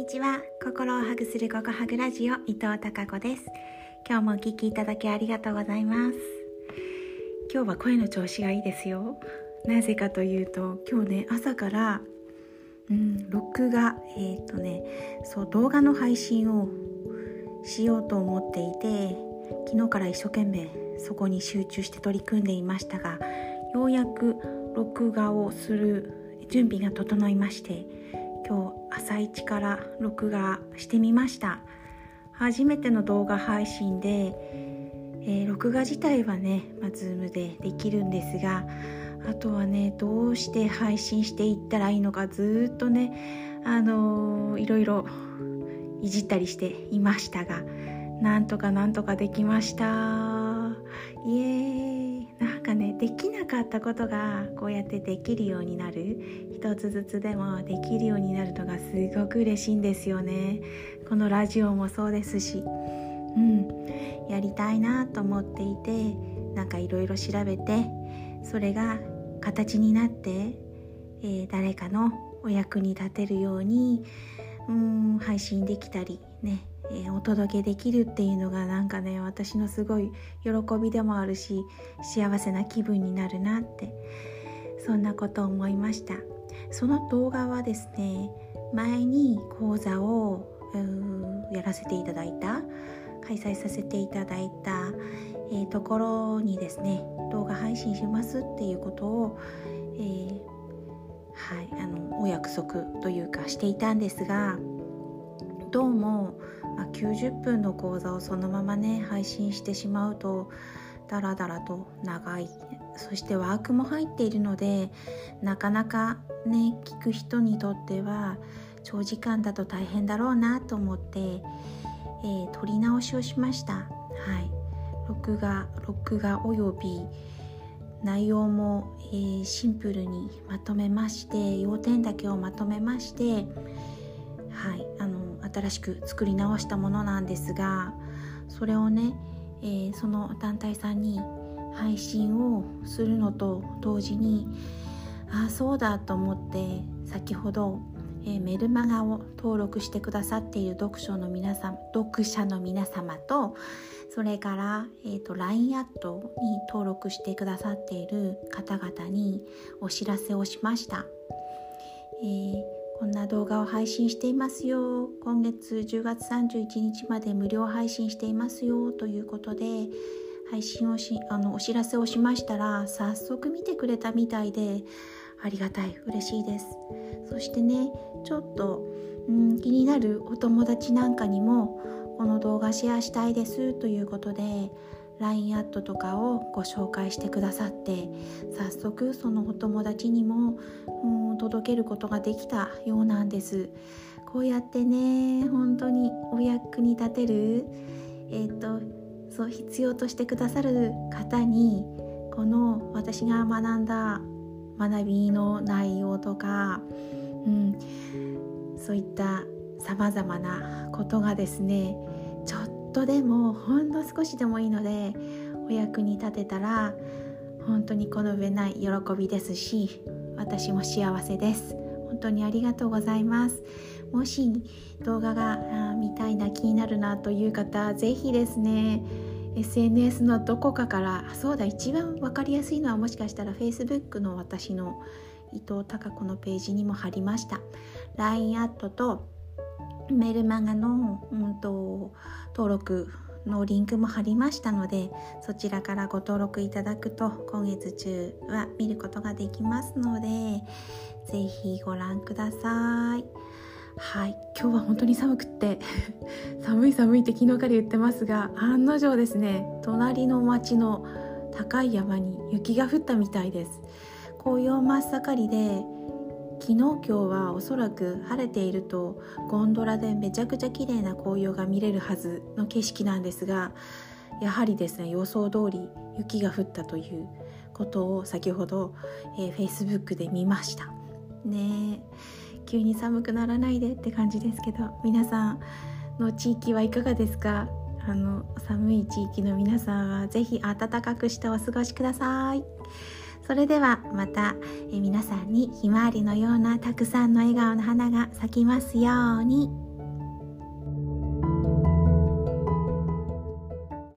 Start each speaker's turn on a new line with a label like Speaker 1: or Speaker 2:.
Speaker 1: にちは。心をハグするココハグラジオ伊藤孝子です。今日もお聞きいただきありがとうございます。今日は声の調子がいいですよ。なぜかというと今日ね朝からうん録画えっ、ー、とねそう動画の配信をしようと思っていて昨日から一生懸命そこに集中して取り組んでいましたがようやく録画をする準備が整いまして今日朝一から録画してみました。初めての動画配信で、えー、録画自体はね、まあ、Zoom でできるんですがあとはねどうして配信していったらいいのかずっとねあのー、いろいろいじったりしていましたがなんとかなんとかできました。できなかったことがこうやってできるようになる。一つずつでもできるようになるのがすごく嬉しいんですよね。このラジオもそうですし。うん。やりたいなと思っていてなんかいろいろ調べてそれが形になって、えー、誰かのお役に立てるようにうん配信できたりねえー、お届けできるっていうのがなんかね私のすごい喜びでもあるし幸せな気分になるなってそんなことを思いました。その動画はですね前に講座をやらせていただいた開催させていただいた、えー、ところにですね動画配信しますっていうことを、えー、はいあのお約束というかしていたんですがどうもまあ、90分の講座をそのままね配信してしまうとダラダラと長いそしてワークも入っているのでなかなかね聞く人にとっては長時間だと大変だろうなと思って、えー、撮り直しをしました。はい。録画録画および内容も、えー、シンプルにまとめまして要点だけをまとめましてはい。新しく作り直したものなんですがそれをね、えー、その団体さんに配信をするのと同時にああそうだと思って先ほど、えー、メルマガを登録してくださっている読書の皆さん読者の皆様とそれから、えーと、LINE アットに登録してくださっている方々にお知らせをしました。えーこんな動画を配信していますよ。今月10月31日まで無料配信していますよ。ということで配信をしあのお知らせをしましたら早速見てくれたみたいでありがたい。嬉しいです。そしてねちょっと、うん、気になるお友達なんかにもこの動画シェアしたいです。ということで LINE アットとかをご紹介してくださって早速そのお友達にも、うん、届けることができたようなんです。こうやってね本当にお役に立てるえっ、ー、とそう必要としてくださる方にこの私が学んだ学びの内容とか、うん、そういったさまざまなことがですねちょっとでもほんの少しでもいいのでお役に立てたら本当にこの上ない喜びですし私も幸せです。本当にありがとうございます。もし動画が見たいな気になるなという方ぜひですね SNS のどこかからそうだ一番分かりやすいのはもしかしたら Facebook の私の伊藤孝子のページにも貼りました。LINE アットとメルマガの、うんと、登録のリンクも貼りましたのでそちらからご登録いただくと今月中は見ることができますので是非ご覧ください。はい今日は本当に寒くって 寒い寒いって昨日から言ってますが案の定ですね。隣の町の高い山に雪が降ったみたいです。紅葉真っ盛りで昨日今日はおそらく晴れているとゴンドラでめちゃくちゃ綺麗な紅葉が見れるはずの景色なんですがやはりですね予想通り雪が降ったということを先ほど、えー、Facebook で見ましたね急に寒くならないでって感じですけど皆さんの地域はいかがですか？あの寒い地域の皆さんは是非暖かくしてお過ごしください。それではまた、皆さんにひまわりのようなたくさんの笑顔の花が咲きますように。